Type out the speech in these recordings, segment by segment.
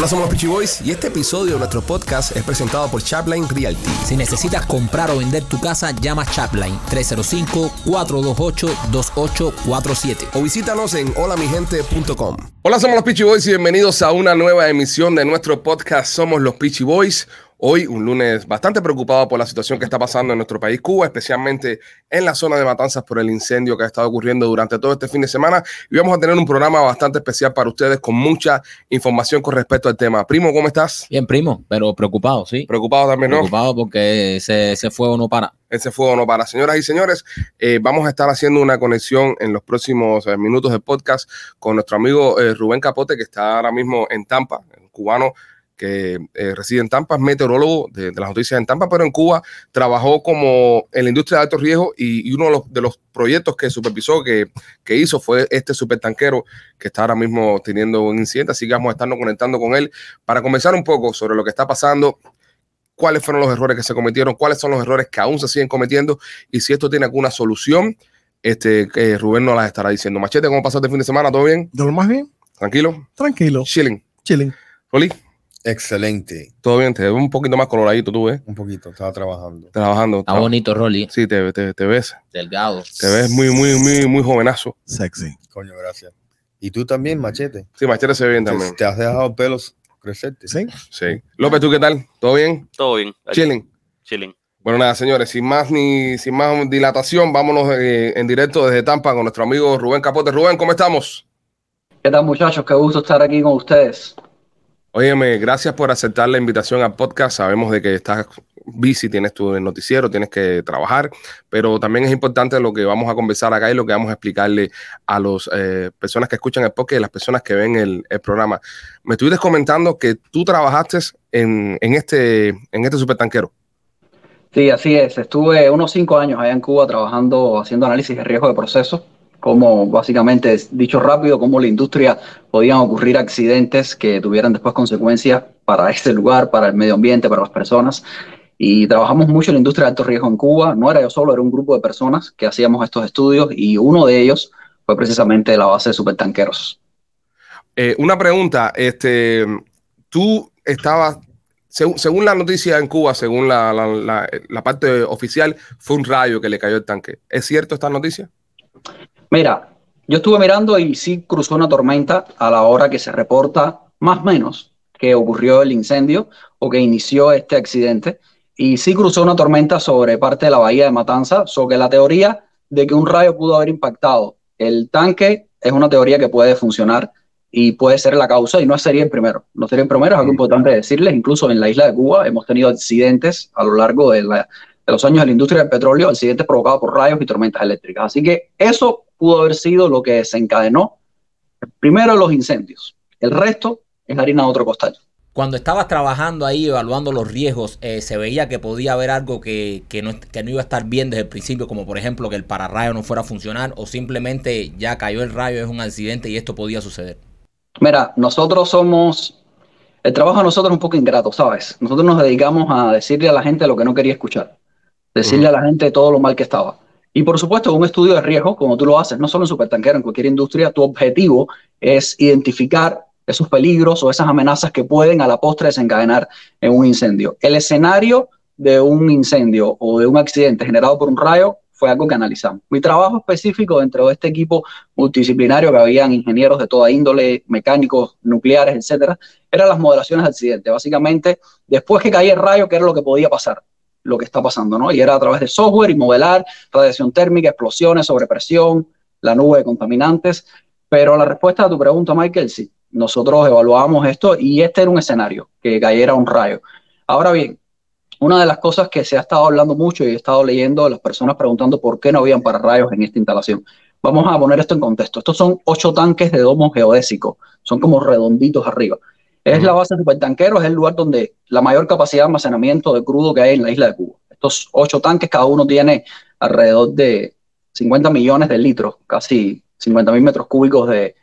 Hola, somos los Peachy Boys y este episodio de nuestro podcast es presentado por Chapline Realty. Si necesitas comprar o vender tu casa, llama Chapline 305-428-2847. O visítanos en holamigente.com. Hola, somos los Peachy Boys y bienvenidos a una nueva emisión de nuestro podcast Somos los Peachy Boys. Hoy, un lunes bastante preocupado por la situación que está pasando en nuestro país, Cuba, especialmente en la zona de Matanzas por el incendio que ha estado ocurriendo durante todo este fin de semana. Y vamos a tener un programa bastante especial para ustedes con mucha información con respecto al tema. Primo, ¿cómo estás? Bien, primo, pero preocupado, sí. Preocupado también, ¿no? Preocupado porque ese, ese fuego no para. Ese fuego no para. Señoras y señores, eh, vamos a estar haciendo una conexión en los próximos eh, minutos del podcast con nuestro amigo eh, Rubén Capote, que está ahora mismo en Tampa, cubano que eh, reside en Tampa, es meteorólogo de, de, las noticias en Tampa, pero en Cuba trabajó como en la industria de alto riesgo y, y uno de los, de los, proyectos que supervisó, que, que, hizo, fue este supertanquero que está ahora mismo teniendo un incidente, así que vamos a estarnos conectando con él para conversar un poco sobre lo que está pasando, cuáles fueron los errores que se cometieron, cuáles son los errores que aún se siguen cometiendo y si esto tiene alguna solución. Este, que Rubén nos las estará diciendo. Machete, ¿cómo pasaste el fin de semana? ¿Todo bien? ¿De lo más bien? ¿Tranquilo? Tranquilo. Chilling. Chilling. ¿Oli? Excelente. Todo bien, te ves un poquito más coloradito, tú ves. Un poquito, estaba trabajando. Trabajando. Está bonito, Rolly. Sí, te, te, te, ves. Delgado. Te ves muy, muy, muy, muy jovenazo. Sexy. Coño, gracias. ¿Y tú también, Machete? Sí, Machete se ve bien también. ¿Te has dejado pelos crecerte? Sí. Sí. López, ¿tú qué tal? ¿Todo bien? Todo bien. Chilling. Chilling. Bueno, nada, señores, sin más ni sin más dilatación, vámonos eh, en directo desde Tampa con nuestro amigo Rubén Capote. Rubén, ¿cómo estamos? ¿Qué tal, muchachos? Qué gusto estar aquí con ustedes. Óyeme, gracias por aceptar la invitación al podcast. Sabemos de que estás busy, tienes tu noticiero, tienes que trabajar, pero también es importante lo que vamos a conversar acá y lo que vamos a explicarle a las eh, personas que escuchan el podcast y las personas que ven el, programa. Me estuviste comentando que tú trabajaste en, en este, en este supertanquero. Sí, así es. Estuve unos cinco años allá en Cuba trabajando, haciendo análisis de riesgo de procesos cómo, básicamente, dicho rápido, cómo la industria podían ocurrir accidentes que tuvieran después consecuencias para este lugar, para el medio ambiente, para las personas. Y trabajamos mucho en la industria de alto riesgo en Cuba. No era yo solo, era un grupo de personas que hacíamos estos estudios y uno de ellos fue precisamente la base de supertanqueros. Eh, una pregunta, este, tú estabas, según, según, la noticia en Cuba, según la, la, la, la parte oficial, fue un rayo que le cayó el tanque. ¿Es cierto esta noticia? Mira, yo estuve mirando y sí cruzó una tormenta a la hora que se reporta más o menos que ocurrió el incendio o que inició este accidente. Y sí cruzó una tormenta sobre parte de la bahía de Matanza, sobre la teoría de que un rayo pudo haber impactado el tanque es una teoría que puede funcionar y puede ser la causa y no sería el primero. No sería el primero, es algo importante decirles. Incluso en la isla de Cuba hemos tenido accidentes a lo largo de, la, de los años de la industria del petróleo, accidentes provocados por rayos y tormentas eléctricas. Así que eso pudo haber sido lo que desencadenó primero los incendios. El resto es harina de otro costal. Cuando estabas trabajando ahí, evaluando los riesgos, eh, se veía que podía haber algo que, que, no, que, no, iba a estar bien desde el principio, como por ejemplo que el pararrayo no fuera a funcionar, o simplemente ya cayó el rayo, es un accidente y esto podía suceder. Mira, nosotros somos, el trabajo de nosotros es un poco ingrato, ¿sabes? Nosotros nos dedicamos a decirle a la gente lo que no quería escuchar, decirle uh -huh. a la gente todo lo mal que estaba. Y por supuesto, un estudio de riesgo, como tú lo haces, no solo en supertanquero, en cualquier industria, tu objetivo es identificar esos peligros o esas amenazas que pueden a la postre desencadenar en un incendio. El escenario de un incendio o de un accidente generado por un rayo fue algo que analizamos. Mi trabajo específico dentro de este equipo multidisciplinario, que habían ingenieros de toda índole, mecánicos, nucleares, etcétera, eran las modelaciones de accidente. Básicamente, después que caía el rayo, ¿qué era lo que podía pasar? Lo que está pasando, ¿no? Y era a través de software y modelar radiación térmica, explosiones, sobrepresión, la nube de contaminantes. Pero la respuesta a tu pregunta, Michael, sí. Nosotros evaluábamos esto y este era un escenario, que cayera un rayo. Ahora bien, una de las cosas que se ha estado hablando mucho y he estado leyendo las personas preguntando por qué no habían pararrayos en esta instalación. Vamos a poner esto en contexto. Estos son ocho tanques de domo geodésico, son como redonditos arriba. Es la base de supertanquero, es el lugar donde la mayor capacidad de almacenamiento de crudo que hay en la isla de Cuba. Estos ocho tanques, cada uno tiene alrededor de 50 millones de litros, casi 50 mil metros cúbicos de,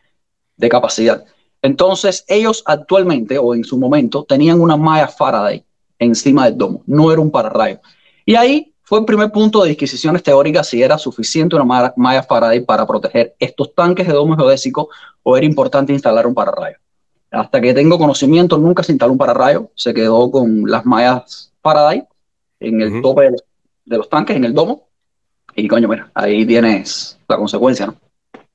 de, capacidad. Entonces, ellos actualmente, o en su momento, tenían una malla Faraday encima del domo, no era un pararrayo. Y ahí fue el primer punto de disquisiciones teóricas si era suficiente una malla Faraday para proteger estos tanques de domo geodésico o era importante instalar un pararrayo. Hasta que tengo conocimiento, nunca se instaló un pararrayo, se quedó con las mallas Faraday en el Ujú. tope de los, de los tanques, en el domo. Y coño, mira, ahí tienes la consecuencia, ¿no?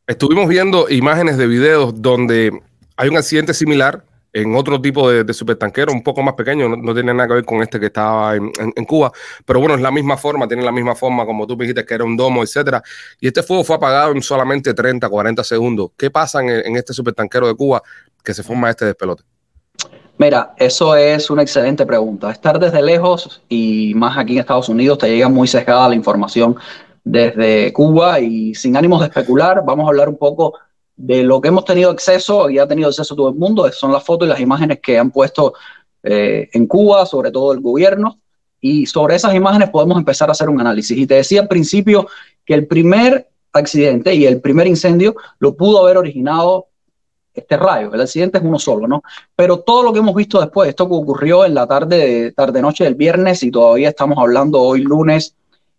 Estuvimos viendo imágenes de videos donde hay un accidente similar en otro tipo de, de supertanquero, un poco más pequeño, no, tiene nada que ver con este que estaba en, Cuba, pero bueno, es la misma forma, tiene la misma forma, como tú dijiste que era un domo, etcétera. Y este fuego fue apagado en solamente 30, 40 segundos. ¿Qué pasa en, en este supertanquero de Cuba que se forma este despelote? Mira, eso es una excelente pregunta. Estar desde lejos y más aquí en Estados Unidos te llega muy sesgada la información desde Cuba y sin ánimos de especular, vamos a hablar un poco de lo que hemos tenido acceso y ha tenido acceso todo el mundo. Son las fotos y las imágenes que han puesto eh, en Cuba, sobre todo el gobierno. Y sobre esas imágenes podemos empezar a hacer un análisis. Y te decía al principio que el primer accidente y el primer incendio lo pudo haber originado este rayo. El accidente es uno solo, ¿no? Pero todo lo que hemos visto después, esto que ocurrió en la tarde, tarde noche del viernes y todavía estamos hablando hoy lunes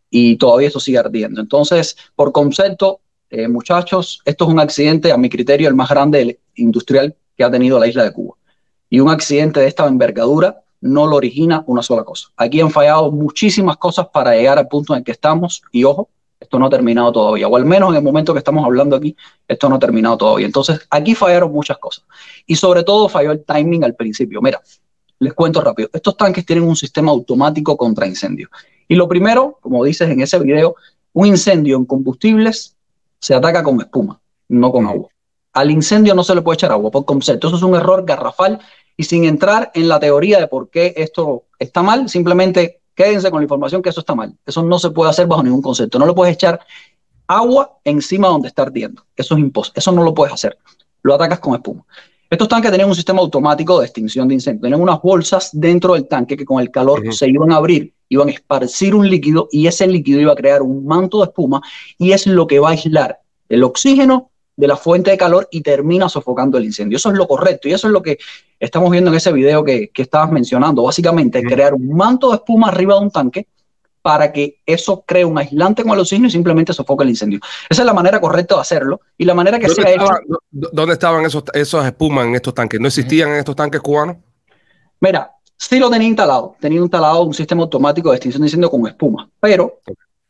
y todavía esto sigue ardiendo. Entonces, por concepto, eh, muchachos, esto es un accidente, a mi criterio, el más grande industrial que ha tenido la isla de Cuba. Y un accidente de esta envergadura no lo origina una sola cosa. Aquí han fallado muchísimas cosas para llegar al punto en que estamos y ojo, esto no ha terminado todavía, o al menos en el momento que estamos hablando aquí, esto no ha terminado todavía. Entonces, aquí fallaron muchas cosas. Y sobre todo falló el timing al principio. Mira, les cuento rápido. Estos tanques tienen un sistema automático contra incendios. Y lo primero, como dices en ese video, un incendio en combustibles se ataca con espuma, no con agua. Al incendio no se le puede echar agua por concepto. Eso es un error garrafal y sin entrar en la teoría de por qué esto está mal, simplemente quédense con la información que eso está mal. Eso no se puede hacer bajo ningún concepto. No le puedes echar agua encima donde está ardiendo. Eso es imposible. Eso no lo puedes hacer. Lo atacas con espuma. Estos tanques tenían un sistema automático de extinción de incendios. Tenían unas bolsas dentro del tanque que con el calor uh -huh. se iban a abrir, iban a esparcir un líquido y ese líquido iba a crear un manto de espuma y es lo que va a aislar el oxígeno de la fuente de calor y termina sofocando el incendio. Eso es lo correcto y eso es lo que estamos viendo en ese video que, que estabas mencionando. Básicamente, crear un manto de espuma arriba de un tanque para que eso cree un aislante con el oxígeno y simplemente sofoque el incendio. Esa es la manera correcta de hacerlo y la manera que se ha estaba, hecho. ¿Dónde estaban esos, esos espumas en estos tanques? ¿No existían en estos tanques cubanos? Mira, sí lo tenía instalado. Tenía instalado un sistema automático de extinción de incendio con espuma, pero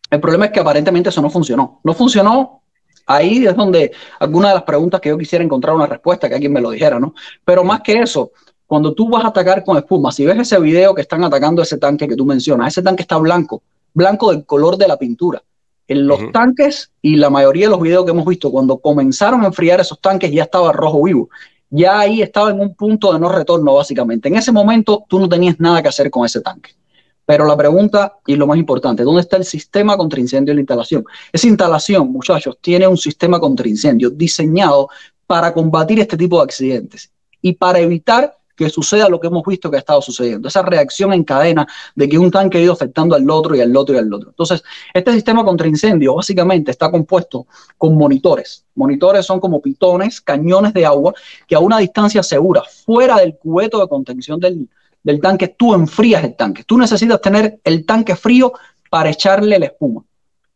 el problema es que aparentemente eso no funcionó. No funcionó. Ahí es donde algunas de las preguntas que yo quisiera encontrar una respuesta, que alguien me lo dijera, ¿no? Pero más que eso, cuando tú vas a atacar con espuma, si ves ese video que están atacando ese tanque que tú mencionas, ese tanque está blanco, blanco del color de la pintura. En los uh -huh. tanques y la mayoría de los videos que hemos visto, cuando comenzaron a enfriar esos tanques ya estaba rojo vivo. Ya ahí estaba en un punto de no retorno, básicamente. En ese momento tú no tenías nada que hacer con ese tanque. Pero la pregunta, y lo más importante, ¿dónde está el sistema contra incendio en la instalación? Esa instalación, muchachos, tiene un sistema contra incendio diseñado para combatir este tipo de accidentes y para evitar que suceda lo que hemos visto que ha estado sucediendo, esa reacción en cadena de que un tanque ha ido afectando al otro y al otro y al otro. Entonces, este sistema contra incendio básicamente está compuesto con monitores. Monitores son como pitones, cañones de agua que a una distancia segura, fuera del cubeto de contención del, del tanque, tú enfrías el tanque. Tú necesitas tener el tanque frío para echarle la espuma.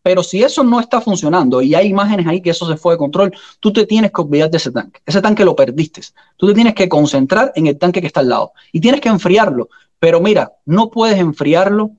Pero si eso no está funcionando y hay imágenes ahí que eso se fue de control, tú te tienes que olvidar de ese tanque. Ese tanque lo perdiste. Tú te tienes que concentrar en el tanque que está al lado y tienes que enfriarlo. Pero mira, no puedes enfriarlo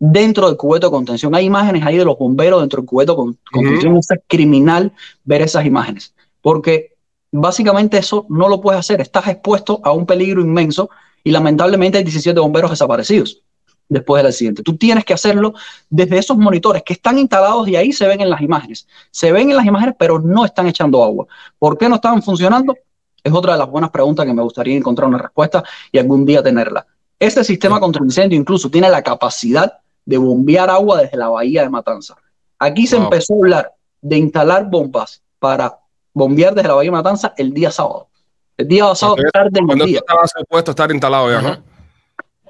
dentro del cubeto de contención. Hay imágenes ahí de los bomberos dentro del cubeto de contención. Uh -huh. Es criminal ver esas imágenes porque básicamente eso no lo puedes hacer. Estás expuesto a un peligro inmenso y lamentablemente hay 17 bomberos desaparecidos después del accidente. Tú tienes que hacerlo desde esos monitores que están instalados y ahí se ven en las imágenes. Se ven en las imágenes, pero no están echando agua. ¿Por qué no estaban funcionando? Es otra de las buenas preguntas que me gustaría encontrar una respuesta y algún día tenerla. Este sistema contra incendio incluso tiene la capacidad de bombear agua desde la bahía de Matanza. Aquí se wow. empezó a hablar de instalar bombas para bombear desde la bahía de Matanza el día sábado. El día sábado tarde día. estaba supuesto estar instalado ya, ¿no?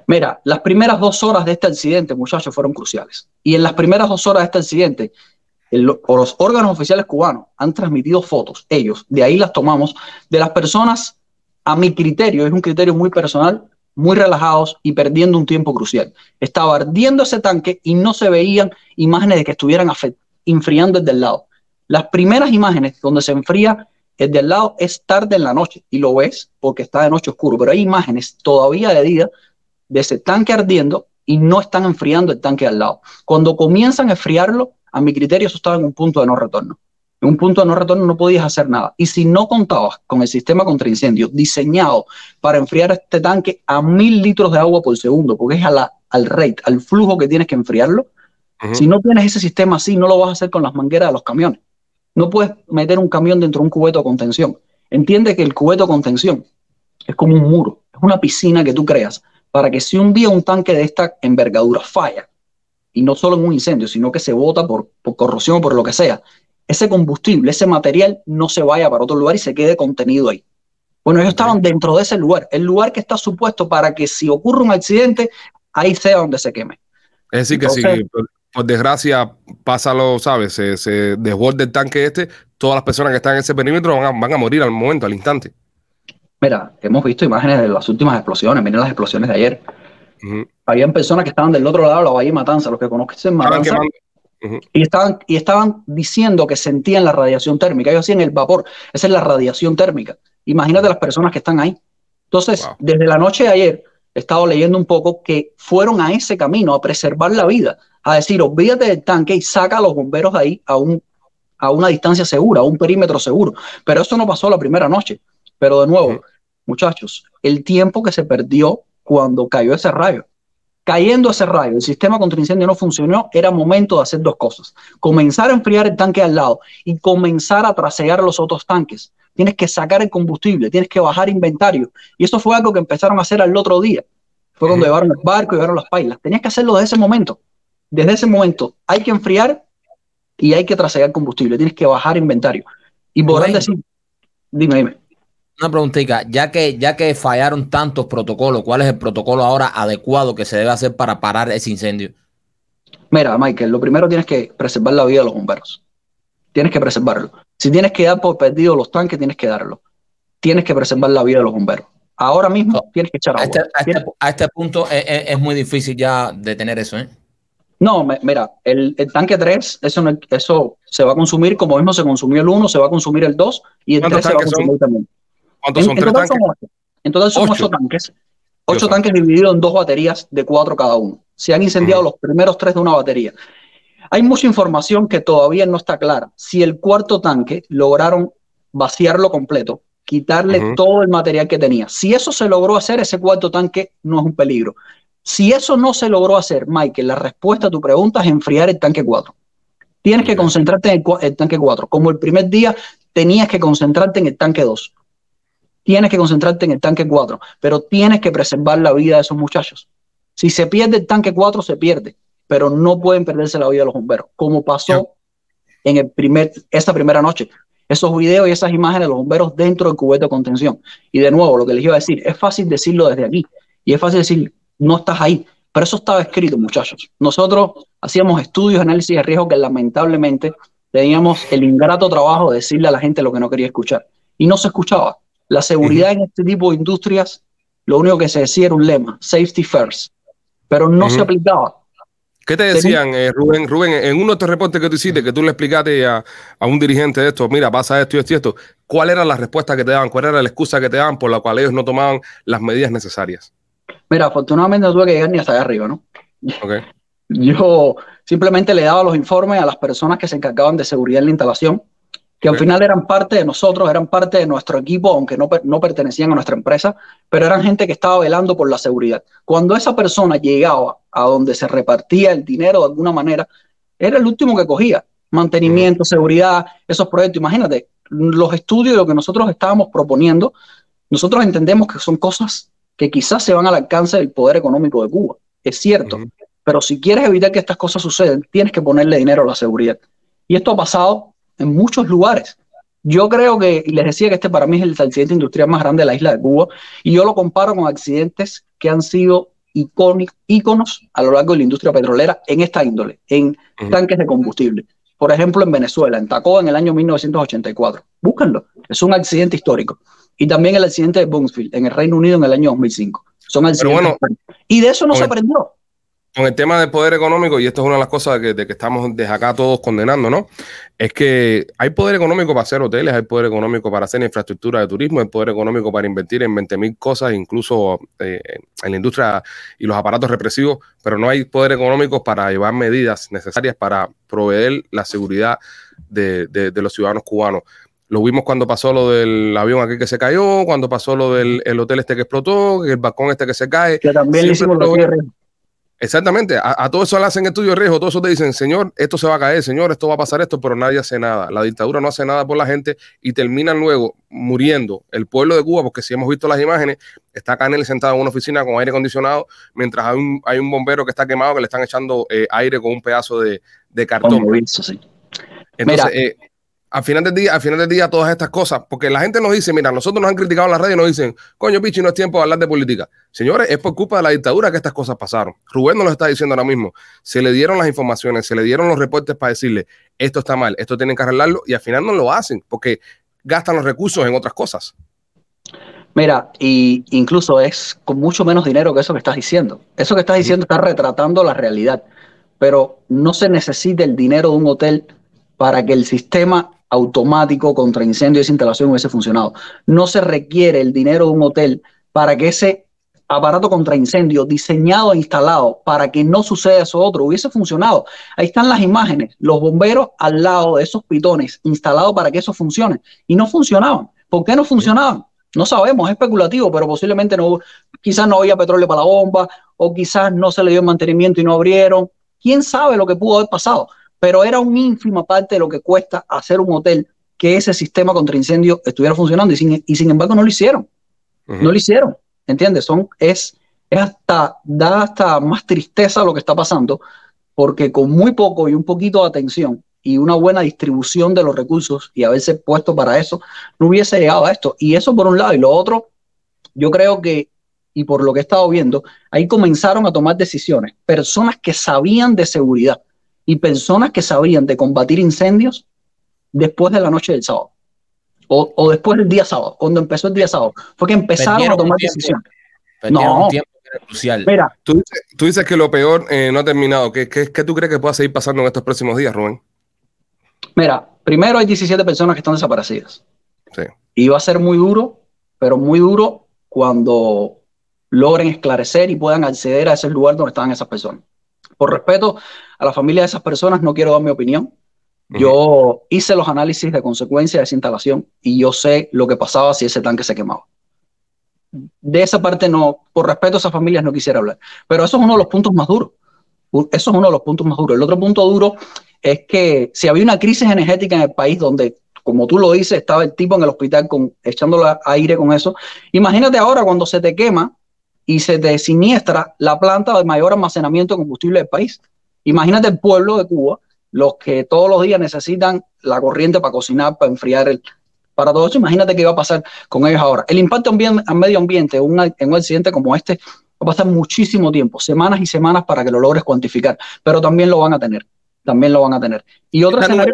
Mira, las primeras dos horas de este accidente, muchachos, fueron cruciales. Y en las primeras dos horas de este accidente, los órganos oficiales cubanos han transmitido fotos, ellos, de ahí las tomamos, de las personas, a mi criterio, es un criterio muy personal, muy relajados y perdiendo un tiempo crucial. Estaba ardiendo ese tanque y no se veían imágenes de que estuvieran enfriando desde el lado. Las primeras imágenes donde se enfría El de al lado es tarde en la noche y lo ves porque está de noche oscuro, pero hay imágenes todavía de día de ese tanque ardiendo y no están enfriando el tanque al lado. Cuando comienzan a enfriarlo, a mi criterio, eso estaba en un punto de no retorno. En un punto de no retorno no podías hacer nada. Y si no contabas con el sistema contra incendios diseñado para enfriar este tanque a mil litros de agua por segundo, porque es a la, al rate, al flujo que tienes que enfriarlo, si no tienes ese sistema así, no lo vas a hacer con las mangueras de los camiones. No puedes meter un camión dentro de un cubeto de contención. Entiende que el cubeto de contención es como un muro, es una piscina que tú creas para que si un día un tanque de esta envergadura falla, y no solo en un incendio, sino que se bota por, por corrosión o por lo que sea, ese combustible, ese material no se vaya para otro lugar y se quede contenido ahí. Bueno, ellos estaban dentro de ese lugar, el lugar que está supuesto para que si ocurre un accidente, ahí sea donde se queme. Es decir, que si por, por desgracia pasa lo, ¿sabes? Se, se desborda el tanque este, todas las personas que están en ese perímetro van a, van a morir al momento, al instante. Mira, hemos visto imágenes de las últimas explosiones, miren las explosiones de ayer. Ujú. Habían personas que estaban del otro lado de la Bahía Matanza, los que conocen Matanza, y estaban, y estaban diciendo que sentían la radiación térmica. Ellos hacían el vapor. Esa es la radiación térmica. Imagínate las personas que están ahí. Entonces, Wow. desde la noche de ayer, he estado leyendo un poco que fueron a ese camino a preservar la vida, a decir, olvídate del tanque y saca a los bomberos de ahí a, un, a una distancia segura, a un perímetro seguro. Pero eso no pasó la primera noche. Pero de nuevo. Muchachos, el tiempo que se perdió cuando cayó ese rayo. Cayendo ese rayo, el sistema contra incendio no funcionó, era momento de hacer dos cosas. Comenzar a enfriar el tanque al lado y comenzar a trasear los otros tanques. Tienes que sacar el combustible, tienes que bajar inventario. Y eso fue algo que empezaron a hacer al otro día. Fue cuando llevaron el barco, llevaron las pailas. Tenías que hacerlo desde ese momento. Desde ese momento hay que enfriar y hay que trasear combustible. Tienes que bajar inventario. Y podrán decir, dime, dime. Una preguntita, ya que, ya que fallaron tantos protocolos, ¿cuál es el protocolo ahora adecuado que se debe hacer para parar ese incendio? Mira, Michael, lo primero tienes que preservar la vida de los bomberos. Tienes que preservarlo. Si tienes que dar por perdido los tanques, tienes que darlo. Tienes que preservar la vida de los bomberos. Ahora mismo No. tienes que echar A este, a este- a este punto es, es- es muy difícil ya detener eso, ¿eh? No, me- mira, el, el tanque 3, eso, no- eso se va a consumir como mismo se consumió el 1, se va a consumir el 2 y el ¿Cuántos 3 se va a son? consumir también. ¿Cuántos En, son? en ¿Tres total tanques? son ocho. En total son Ocho. ocho tanques. Ocho tanques divididos en dos baterías de cuatro cada uno. Se han incendiado los primeros tres de una batería. Hay mucha información que todavía no está clara. Si el cuarto tanque lograron vaciarlo completo, quitarle todo el material que tenía. Si eso se logró hacer, ese cuarto tanque no es un peligro. Si eso no se logró hacer, Michael, la respuesta a tu pregunta es enfriar el tanque 4. Tienes que concentrarte en el tanque 4. Como el primer día, tenías que concentrarte en el tanque 2. Tienes que concentrarte en el tanque 4, pero tienes que preservar la vida de esos muchachos. Si se pierde el tanque 4, se pierde, pero no pueden perderse la vida de los bomberos, como pasó en el primer, esa primera noche. Esos videos y esas imágenes de los bomberos dentro del cubete de contención. Y de nuevo, lo que les iba a decir, es fácil decirlo desde aquí y es fácil decir, no estás ahí, pero eso estaba escrito, muchachos. Nosotros hacíamos estudios, análisis de riesgo que lamentablemente teníamos el ingrato trabajo de decirle a la gente lo que no quería escuchar. Y no se escuchaba. La seguridad en este tipo de industrias, lo único que se decía era un lema, safety first, pero no se aplicaba. ¿Qué te decían, eh, Rubén? Rubén, en uno de estos reportes que tú hiciste, que tú le explicaste a, a un dirigente de esto, mira, pasa esto y esto y esto, ¿cuál era la respuesta que te daban? ¿Cuál era la excusa que te daban por la cual ellos no tomaban las medidas necesarias? Mira, afortunadamente no tuve que llegar ni hasta allá arriba, ¿no? ¿Ok? Yo simplemente le daba los informes a las personas que se encargaban de seguridad en la instalación, que al final eran parte de nosotros, eran parte de nuestro equipo, aunque no, no pertenecían a nuestra empresa, pero eran gente que estaba velando por la seguridad. Cuando esa persona llegaba a donde se repartía el dinero de alguna manera, era el último que cogía. Mantenimiento, seguridad, esos proyectos. Imagínate, los estudios, lo que nosotros estábamos proponiendo, nosotros entendemos que son cosas que quizás se van al alcance del poder económico de Cuba. Es cierto, pero si quieres evitar que estas cosas sucedan, tienes que ponerle dinero a la seguridad. Y esto ha pasado en muchos lugares. Yo creo que, les decía que este para mí es el accidente industrial más grande de la isla de Cuba, y yo lo comparo con accidentes que han sido icónicos, íconos a lo largo de la industria petrolera en esta índole, en tanques de combustible. Por ejemplo, en Venezuela, en Tacó, en el año 1984. Búsquenlo, es un accidente histórico. Y también el accidente de Buncefield, en el Reino Unido, en el año 2005. Son accidentes. bueno, y de eso no se aprendió. Con el tema del poder económico, y esto es una de las cosas que, de que estamos desde acá todos condenando, ¿no? Es que hay poder económico para hacer hoteles, hay poder económico para hacer infraestructura de turismo, hay poder económico para invertir en 20 mil cosas, incluso eh, en la industria y los aparatos represivos, pero no hay poder económico para llevar medidas necesarias para proveer la seguridad de, de- de los ciudadanos cubanos. Lo vimos cuando pasó lo del avión aquí que se cayó, cuando pasó lo del el hotel este que explotó, el balcón este que se cae. Que también le hicimos cierres. Exactamente, a, a todo eso le hacen estudio de riesgo, todos eso te dicen, señor, esto se va a caer, señor, esto va a pasar esto, pero nadie hace nada. La dictadura no hace nada por la gente y terminan luego muriendo el pueblo de Cuba, porque si hemos visto las imágenes, está Canel sentado en una oficina con aire acondicionado, mientras hay un, hay un bombero que está quemado que le están echando eh, aire con un pedazo de, de cartón. Sí. Entonces, Mira. eh, al final del día, al final del día, todas estas cosas, porque la gente nos dice, mira, nosotros nos han criticado en la radio y nos dicen, coño, Pichi, no es tiempo de hablar de política. Señores, es por culpa de la dictadura que estas cosas pasaron. Rubén nos lo está diciendo ahora mismo. Se le dieron las informaciones, se le dieron los reportes para decirle, esto está mal, esto tienen que arreglarlo, y al final no lo hacen, porque gastan los recursos en otras cosas. Mira, y incluso es con mucho menos dinero que eso que estás diciendo. Eso que estás diciendo está retratando la realidad, pero no se necesita el dinero de un hotel para que el sistema automático contra incendio y esa instalación hubiese funcionado. No se requiere el dinero de un hotel para que ese aparato contra incendio diseñado e instalado para que no suceda eso otro hubiese funcionado. Ahí están las imágenes, los bomberos al lado de esos pitones instalados para que eso funcione y no funcionaban. ¿Por qué no funcionaban? No sabemos, es especulativo, pero posiblemente no, quizás no había petróleo para la bomba, o quizás no se le dio mantenimiento y no abrieron. Quién sabe lo que pudo haber pasado, pero era una ínfima parte de lo que cuesta hacer un hotel que ese sistema contra incendio estuviera funcionando y sin, y sin embargo no lo hicieron. No lo hicieron, ¿entiendes? Son, es, es hasta, da hasta más tristeza lo que está pasando, porque con muy poco y un poquito de atención y una buena distribución de los recursos y haberse puesto para eso, no hubiese llegado a esto. Y eso por un lado. Y lo otro, yo creo que, y por lo que he estado viendo, ahí comenzaron a tomar decisiones. Personas que sabían de seguridad y personas que sabían de combatir incendios después de la noche del sábado. O, o después del día sábado, cuando empezó el día sábado. Fue que empezaron Perdieron a tomar decisiones. No. un tiempo que era crucial. Mira, Tú, dices, tú dices que lo peor eh, no ha terminado. ¿Qué, qué, qué tú crees que pueda seguir pasando en estos próximos días, Rubén? mira, primero hay 17 personas que están desaparecidas. Sí. Y va a ser muy duro, pero muy duro cuando logren esclarecer y puedan acceder a ese lugar donde estaban esas personas. Por respeto a la familia de esas personas, no quiero dar mi opinión. Yo hice los análisis de consecuencia de esa instalación y yo sé lo que pasaba si ese tanque se quemaba. De esa parte no, por respeto a esas familias no quisiera hablar. Pero eso es uno de los puntos más duros. Eso es uno de los puntos más duros. El otro punto duro es que si había una crisis energética en el país donde, como tú lo dices, estaba el tipo en el hospital con, echándole aire con eso, imagínate ahora cuando se te quema y se te siniestra la planta de mayor almacenamiento de combustible del país. Imagínate el pueblo de Cuba, los que todos los días necesitan la corriente para cocinar, para enfriar el, para todo eso, imagínate qué va a pasar con ellos ahora. El impacto al medio ambiente en un, en un accidente como este va a pasar muchísimo tiempo, semanas y semanas para que lo logres cuantificar, pero también lo van a tener, también lo van a tener. Y nube escenario,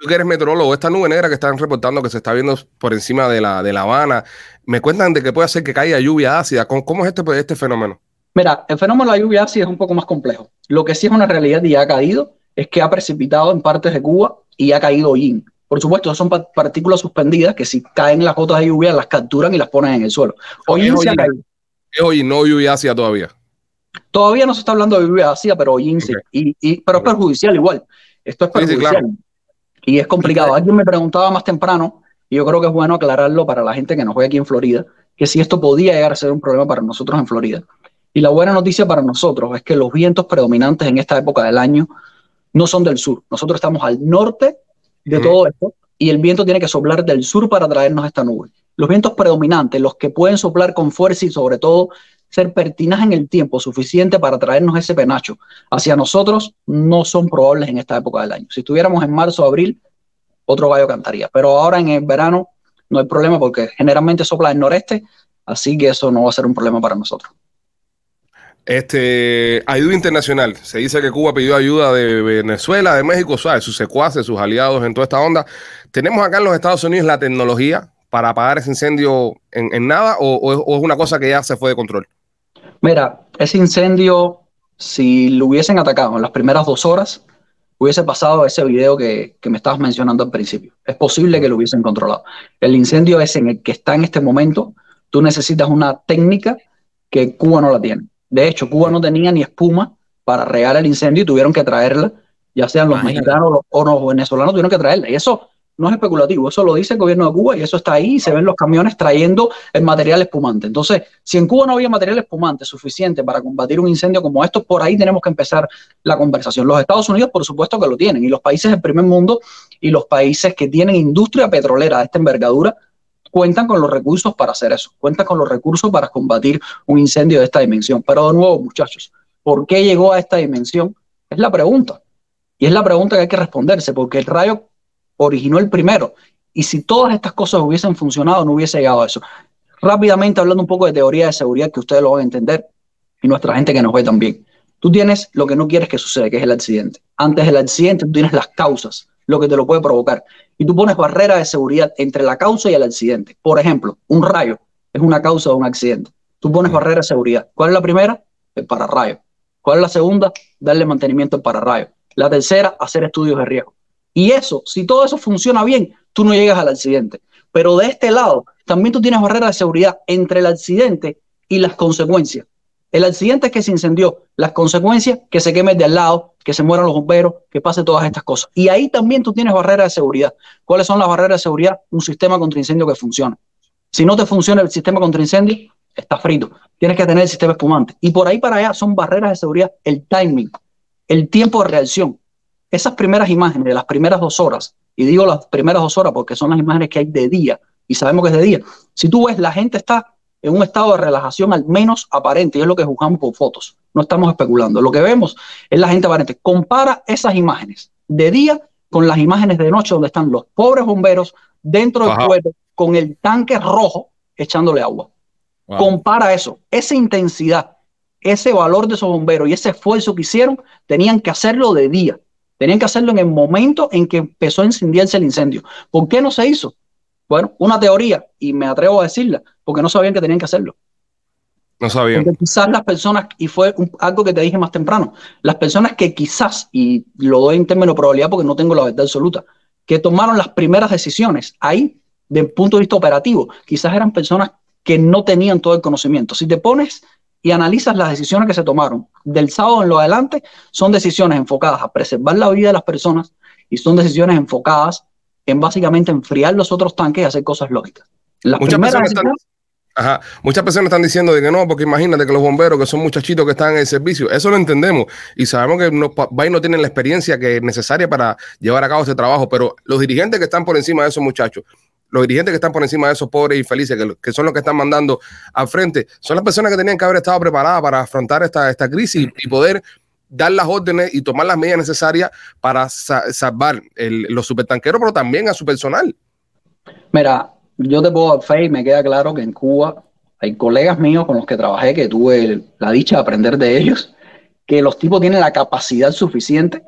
tú que eres meteorólogo, esta nube negra que están reportando que se está viendo por encima de la, de la Habana, me cuentan de que puede hacer que caiga lluvia ácida. ¿Cómo, cómo es este, pues, este fenómeno? Mira, el fenómeno de la lluvia ácida es un poco más complejo. Lo que sí es una realidad y ha caído es que ha precipitado en partes de Cuba y ha caído hollín. Por supuesto, son pa- partículas suspendidas que si caen las gotas de lluvia las capturan y las ponen en el suelo. Hollín se ha hollín. caído. Es hoy no lluvia ácida todavía. Todavía no se está hablando de lluvia ácida, pero hollín sí. Y, y- pero es perjudicial igual. Esto es Sí, sí, perjudicial. claro. Y es complicado. Alguien me preguntaba más temprano, y yo creo que es bueno aclararlo para la gente que nos ve aquí en Florida, que si esto podía llegar a ser un problema para nosotros en Florida. Y la buena noticia para nosotros es que los vientos predominantes en esta época del año no son del sur. Nosotros estamos al norte de todo esto y el viento tiene que soplar del sur para traernos esta nube. Los vientos predominantes, los que pueden soplar con fuerza y sobre todo ser pertinaz en el tiempo suficiente para traernos ese penacho hacia nosotros, no son probables en esta época del año. Si estuviéramos en marzo o abril, otro gallo cantaría. Pero ahora en el verano no hay problema porque generalmente sopla del noreste, así que eso no va a ser un problema para nosotros. Este, ayuda internacional. Se dice que Cuba pidió ayuda de Venezuela, de México, ¿sabes? sus secuaces, sus aliados en toda esta onda. ¿Tenemos acá en los Estados Unidos la tecnología para apagar ese incendio en, nada o es una cosa que ya se fue de control? Mira, ese incendio si lo hubiesen atacado en las primeras dos horas, hubiese pasado ese video que, que me estabas mencionando al principio. Es posible que lo hubiesen controlado. El incendio es en el que está en este momento. Tú necesitas una técnica que Cuba no la tiene. De hecho, Cuba no tenía ni espuma para regar el incendio y tuvieron que traerla, ya sean los Imagínate. mexicanos o los venezolanos, tuvieron que traerla. Y eso no es especulativo, eso lo dice el gobierno de Cuba y eso está ahí y se ven los camiones trayendo el material espumante. Entonces, si en Cuba no había material espumante suficiente para combatir un incendio como esto, por ahí tenemos que empezar la conversación. Los Estados Unidos, por supuesto que lo tienen, y los países del primer mundo y los países que tienen industria petrolera de esta envergadura cuentan con los recursos para hacer eso, cuentan con los recursos para combatir un incendio de esta dimensión. Pero de nuevo, muchachos, ¿por qué llegó a esta dimensión? Es la pregunta. Y es la pregunta que hay que responderse, porque el rayo originó el primero. Y si todas estas cosas hubiesen funcionado, no hubiese llegado a eso. Rápidamente, hablando un poco de teoría de seguridad, que ustedes lo van a entender, y nuestra gente que nos ve también. Tú tienes lo que no quieres que suceda, que es el accidente. Antes del accidente, tú tienes las causas, lo que te lo puede provocar. Y tú pones barreras de seguridad entre la causa y el accidente. Por ejemplo, un rayo es una causa de un accidente. Tú pones barreras de seguridad. ¿Cuál es la primera? El pararrayo. ¿Cuál es la segunda? Darle mantenimiento al pararrayo. La tercera, hacer estudios de riesgo. Y eso, si todo eso funciona bien, tú no llegas al accidente. Pero de este lado, también tú tienes barreras de seguridad entre el accidente y las consecuencias. El accidente es que se incendió, las consecuencias, que se queme de al lado, que se mueran los bomberos, que pase todas estas cosas. Y ahí también tú tienes barreras de seguridad. ¿Cuáles son las barreras de seguridad? Un sistema contra incendio que funcione. Si no te funciona el sistema contra incendio, está frito. Tienes que tener el sistema espumante. Y por ahí para allá son barreras de seguridad, el timing, el tiempo de reacción. Esas primeras imágenes de las primeras dos horas, y digo las primeras dos horas porque son las imágenes que hay de día, y sabemos que es de día. Si tú ves, la gente está en un estado de relajación al menos aparente, y es lo que juzgamos por fotos. No estamos especulando. Lo que vemos es la gente aparente. Compara esas imágenes de día con las imágenes de noche donde están los pobres bomberos dentro del pueblo con el tanque rojo echándole agua. Wow. Compara eso, esa intensidad, ese valor de esos bomberos y ese esfuerzo que hicieron, tenían que hacerlo de día. Tenían que hacerlo en el momento en que empezó a incendiarse el incendio. ¿Por qué no se hizo? Bueno, una teoría, y me atrevo a decirla, porque no sabían que tenían que hacerlo. No sabían. Porque quizás las personas, y fue un- algo que te dije más temprano, las personas que quizás, y lo doy en términos de probabilidad porque no tengo la verdad absoluta, que tomaron las primeras decisiones ahí, desde el punto de vista operativo, quizás eran personas que no tenían todo el conocimiento. Si te pones y analizas las decisiones que se tomaron del sábado en lo adelante, son decisiones enfocadas a preservar la vida de las personas y son decisiones enfocadas en básicamente enfriar los otros tanques y hacer cosas lógicas. Las Muchas primeras personas, están, ajá, muchas personas están diciendo de que no, porque imagínate que los bomberos, que son muchachitos que están en el servicio, eso lo entendemos y sabemos que no, no tienen la experiencia que es necesaria para llevar a cabo ese trabajo, pero los dirigentes que están por encima de esos muchachos, los dirigentes que están por encima de esos pobres y felices, que, que son los que están mandando al frente, son las personas que tenían que haber estado preparadas para afrontar esta, esta crisis y poder dar las órdenes y tomar las medidas necesarias para sa- salvar el- los supertanqueros, pero también a su personal. Mira, yo te puedo dar fe y me queda claro que en Cuba hay colegas míos con los que trabajé, que tuve la dicha de aprender de ellos, que los tipos tienen la capacidad suficiente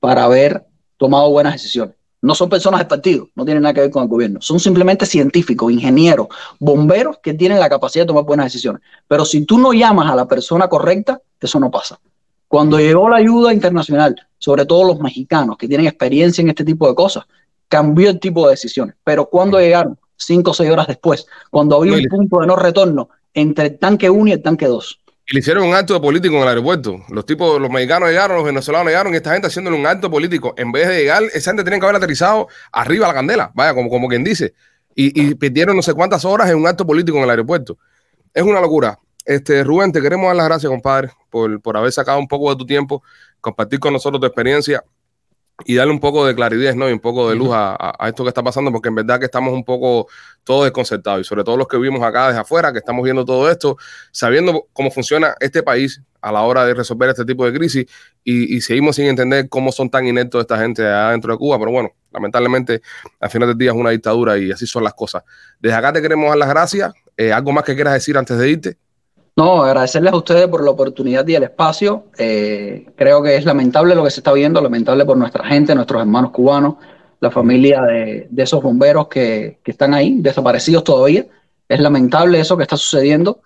para haber tomado buenas decisiones. No son personas del partido, no tienen nada que ver con el gobierno. Son simplemente científicos, ingenieros, bomberos que tienen la capacidad de tomar buenas decisiones. Pero si tú no llamas a la persona correcta, eso no pasa. Cuando llegó la ayuda internacional, sobre todo los mexicanos que tienen experiencia en este tipo de cosas, cambió el tipo de decisiones. Pero cuando llegaron, cinco o seis horas después, cuando había un punto de no retorno entre el tanque 1 y el tanque 2, Y le hicieron un acto político en el aeropuerto. Los tipos, los mexicanos llegaron, los venezolanos llegaron y esta gente haciéndole un acto político. En vez de llegar, esa gente tenía que haber aterrizado arriba a la candela, vaya, como, como quien dice. Y, y perdieron no sé cuántas horas en un acto político en el aeropuerto. Es una locura. Este, Rubén, te queremos dar las gracias, compadre, por, por haber sacado un poco de tu tiempo, compartir con nosotros tu experiencia y darle un poco de claridad ¿no? y un poco de luz a, a- esto que está pasando, porque en verdad que estamos un poco todos desconcertados y sobre todo los que vivimos acá desde afuera, que estamos viendo todo esto, sabiendo cómo funciona este país a la hora de resolver este tipo de crisis y, y seguimos sin entender cómo son tan ineptos esta gente allá dentro de Cuba, pero bueno, lamentablemente al final del día es una dictadura y así son las cosas. Desde acá te queremos dar las gracias. Eh, ¿Algo más que quieras decir antes de irte? No, agradecerles a ustedes por la oportunidad y el espacio. Eh, creo que es lamentable lo que se está viendo, lamentable por nuestra gente, nuestros hermanos cubanos, la familia de, esos bomberos que, están ahí, desaparecidos todavía. Es lamentable eso que está sucediendo,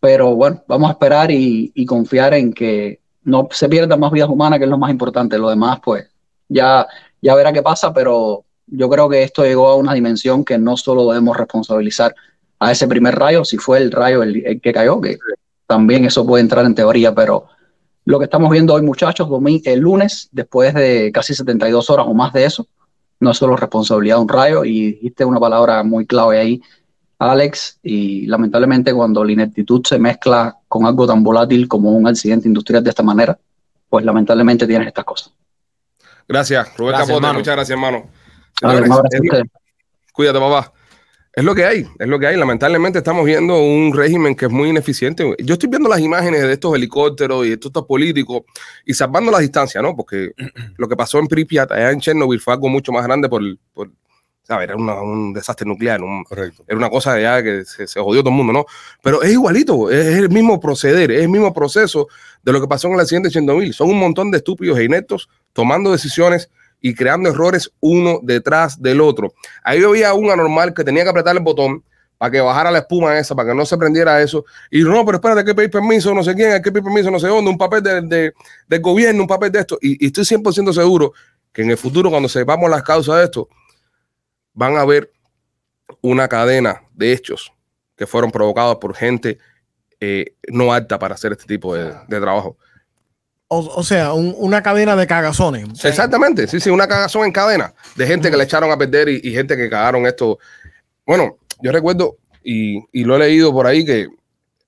pero bueno, vamos a esperar y, confiar en que no se pierdan más vidas humanas, que es lo más importante. Lo demás, pues, ya verá qué pasa, pero yo creo que esto llegó a una dimensión que no solo debemos responsabilizar a ese primer rayo, si fue el rayo el, el que cayó, que también eso puede entrar en teoría, pero lo que estamos viendo hoy, muchachos, el lunes, después de casi 72 horas o más de eso, no es solo responsabilidad de un rayo, y dijiste una palabra muy clave ahí, Alex, y lamentablemente cuando la ineptitud se mezcla con algo tan volátil como un accidente industrial de esta manera, pues lamentablemente tienes estas cosas. Gracias, Rubén Gracias, Capote. hermano. Muchas gracias, hermano. Lo- ustedes. Cuídate, papá. Es lo que hay, es lo que hay. Lamentablemente estamos viendo un régimen que es muy ineficiente. Yo estoy viendo las imágenes de estos helicópteros y de estos, políticos y salvando la distancia, ¿no? Porque lo que pasó en Pripyat, allá en Chernobyl, fue algo mucho más grande por, por ¿sabes? Era una- un desastre nuclear, un- Correcto. era una cosa ya que se, se jodió todo el mundo, ¿no? Pero es igualito, es, es el mismo proceder, es el mismo proceso de lo que pasó en el accidente de Chernobyl. Son un montón de estúpidos e ineptos tomando decisiones y creando errores uno detrás del otro. Ahí había un anormal que tenía que apretar el botón para que bajara la espuma esa, para que no se prendiera eso. Y no, pero espérate, hay que pedir permiso, no sé quién, hay que pedir permiso, no sé dónde, un papel de- de- del gobierno, un papel de esto. Y, y estoy 100% seguro que en el futuro, cuando sepamos las causas de esto, van a haber una cadena de hechos que fueron provocados por gente eh, no apta para hacer este tipo de, de trabajo. O, o sea, un- una cadena de cagazones. O sea, Exactamente, sí, sí, una cagazón en cadena de gente que le echaron a perder y, y gente que cagaron esto. Bueno, yo recuerdo y, y lo he leído por ahí que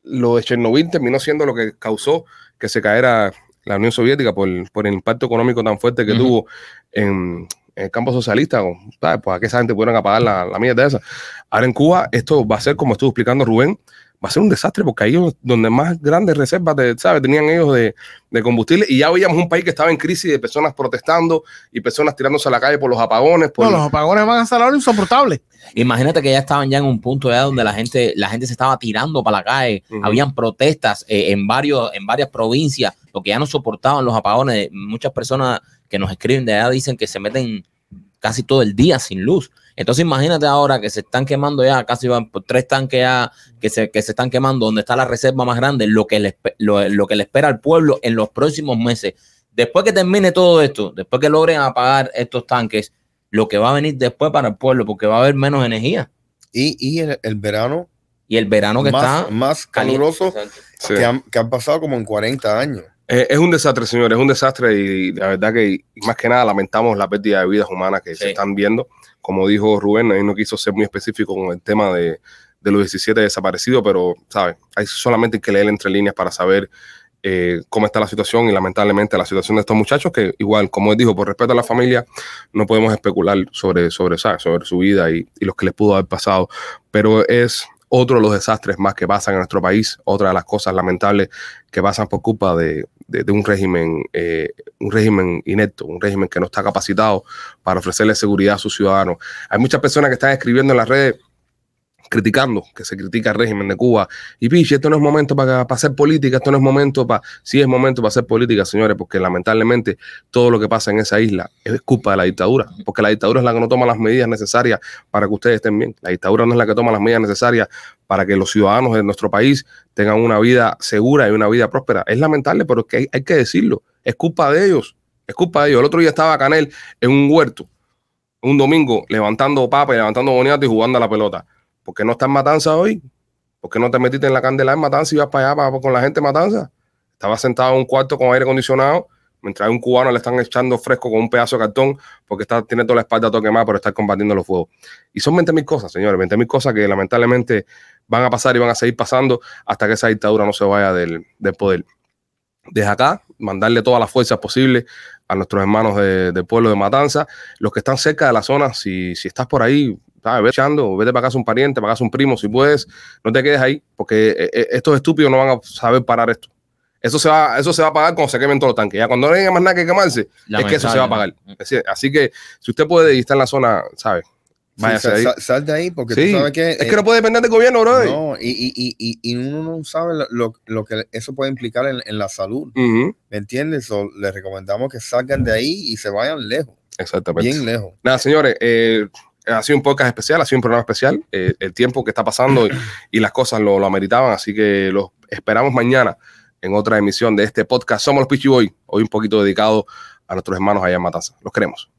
lo de Chernobyl terminó siendo lo que causó que se caera la Unión Soviética por, por el impacto económico tan fuerte que tuvo en, en el campo socialista, ¿sabes? Pues a que esa gente pudieran apagar la, la mierda esa. Ahora en Cuba, esto va a ser, como estuvo explicando Rubén, va a ser un desastre porque ahí es donde más grandes reservas de, ¿sabes? tenían ellos de, de combustible y ya veíamos un país que estaba en crisis de personas protestando y personas tirándose a la calle por los apagones. Por, no, los apagones van a ser ahora insoportables. Imagínate que ya estaban ya en un punto ya donde la gente, la gente se estaba tirando para la calle, habían protestas eh, en varios, en varias provincias, porque ya no soportaban los apagones. Muchas personas que nos escriben de allá dicen que se meten casi todo el día sin luz. Entonces imagínate ahora que se están quemando ya, casi van por tres tanques ya que se, que se están quemando, donde está la reserva más grande, lo que, le, lo, lo que le espera al pueblo en los próximos meses. Después que termine todo esto, después que logren apagar estos tanques, lo que va a venir después para el pueblo, porque va a haber menos energía. Y, y el, el verano Y el verano que más, está más caluroso que, han, que han pasado como en 40 años. Eh, es un desastre, señores, es un desastre y la verdad que más que nada lamentamos la pérdida de vidas humanas que se Sí. están viendo. Como dijo Rubén, él no quiso ser muy específico con el tema de, de los 17 desaparecidos, pero, ¿sabes? Hay solamente que leer entre líneas para saber eh, cómo está la situación y lamentablemente la situación de estos muchachos que igual, como él dijo, por respeto a la familia, no podemos especular sobre, sobre, ¿sabes? sobre su vida y, y los que les pudo haber pasado, pero es otro de los desastres más que pasan en nuestro país, otra de las cosas lamentables que pasan por culpa de, de- un régimen, eh, un régimen inepto, un régimen que no está capacitado para ofrecerle seguridad a sus ciudadanos. Hay muchas personas que están escribiendo en las redes criticando, que se critica el régimen de Cuba. Y piche, esto no es momento para, para hacer política, esto no es momento para... Sí es momento para hacer política, señores, porque lamentablemente todo lo que pasa en esa isla es culpa de la dictadura, porque la dictadura es la que no toma las medidas necesarias para que ustedes estén bien. La dictadura no es la que toma las medidas necesarias para que los ciudadanos de nuestro país tengan una vida segura y una vida próspera. Es lamentable, pero que hay, hay que decirlo. Es culpa de ellos. Es culpa de ellos. El otro día estaba Canel en un huerto, un domingo, levantando papa y levantando boniato y jugando a la pelota. ¿Por qué no estás en Matanza hoy? ¿Por qué no te metiste en la candela en Matanza y vas para allá para- con la gente de Matanza? Estaba sentado en un cuarto con aire acondicionado, mientras a un cubano le están echando fresco con un pedazo de cartón porque está, tiene toda la espalda todo quemada por estar combatiendo los fuegos. Y son 20 mil cosas, señores, 20 mil cosas que lamentablemente van a pasar y van a seguir pasando hasta que esa dictadura no se vaya del, poder. Desde acá, mandarle todas las fuerzas posibles a nuestros hermanos de- del pueblo de Matanza, los que están cerca de la zona, si, si estás por ahí, ¿sabes? Ve echando, vete para casa un pariente, para casa un primo, si puedes, no te quedes ahí, porque eh, eh, estos estúpidos no van a saber parar esto. Eso se va, eso se va a pagar cuando se quemen todos los tanques. Ya cuando no haya más nada que quemarse, es que eso se va a pagar. Lamentable. Así, que si usted puede y está en la zona, ¿sabes? Sí, Váyase sal, ahí. sal- de ahí porque Sí, tú sabes que... Es que no puede depender del gobierno, bro. no, y, y, y, y, uno no sabe lo, lo, lo que eso puede implicar en, en la salud. ¿Me entiendes? So, les recomendamos que salgan de ahí y se vayan lejos, Exactamente. bien lejos. Nada, señores, eh, ha sido un podcast especial, ha sido un programa especial. Eh, el tiempo que está pasando y, y las cosas lo, lo ameritaban, así que los esperamos mañana en otra emisión de este podcast. Somos los Pichi Boy, hoy un poquito dedicado a nuestros hermanos allá en Matanza. Los queremos.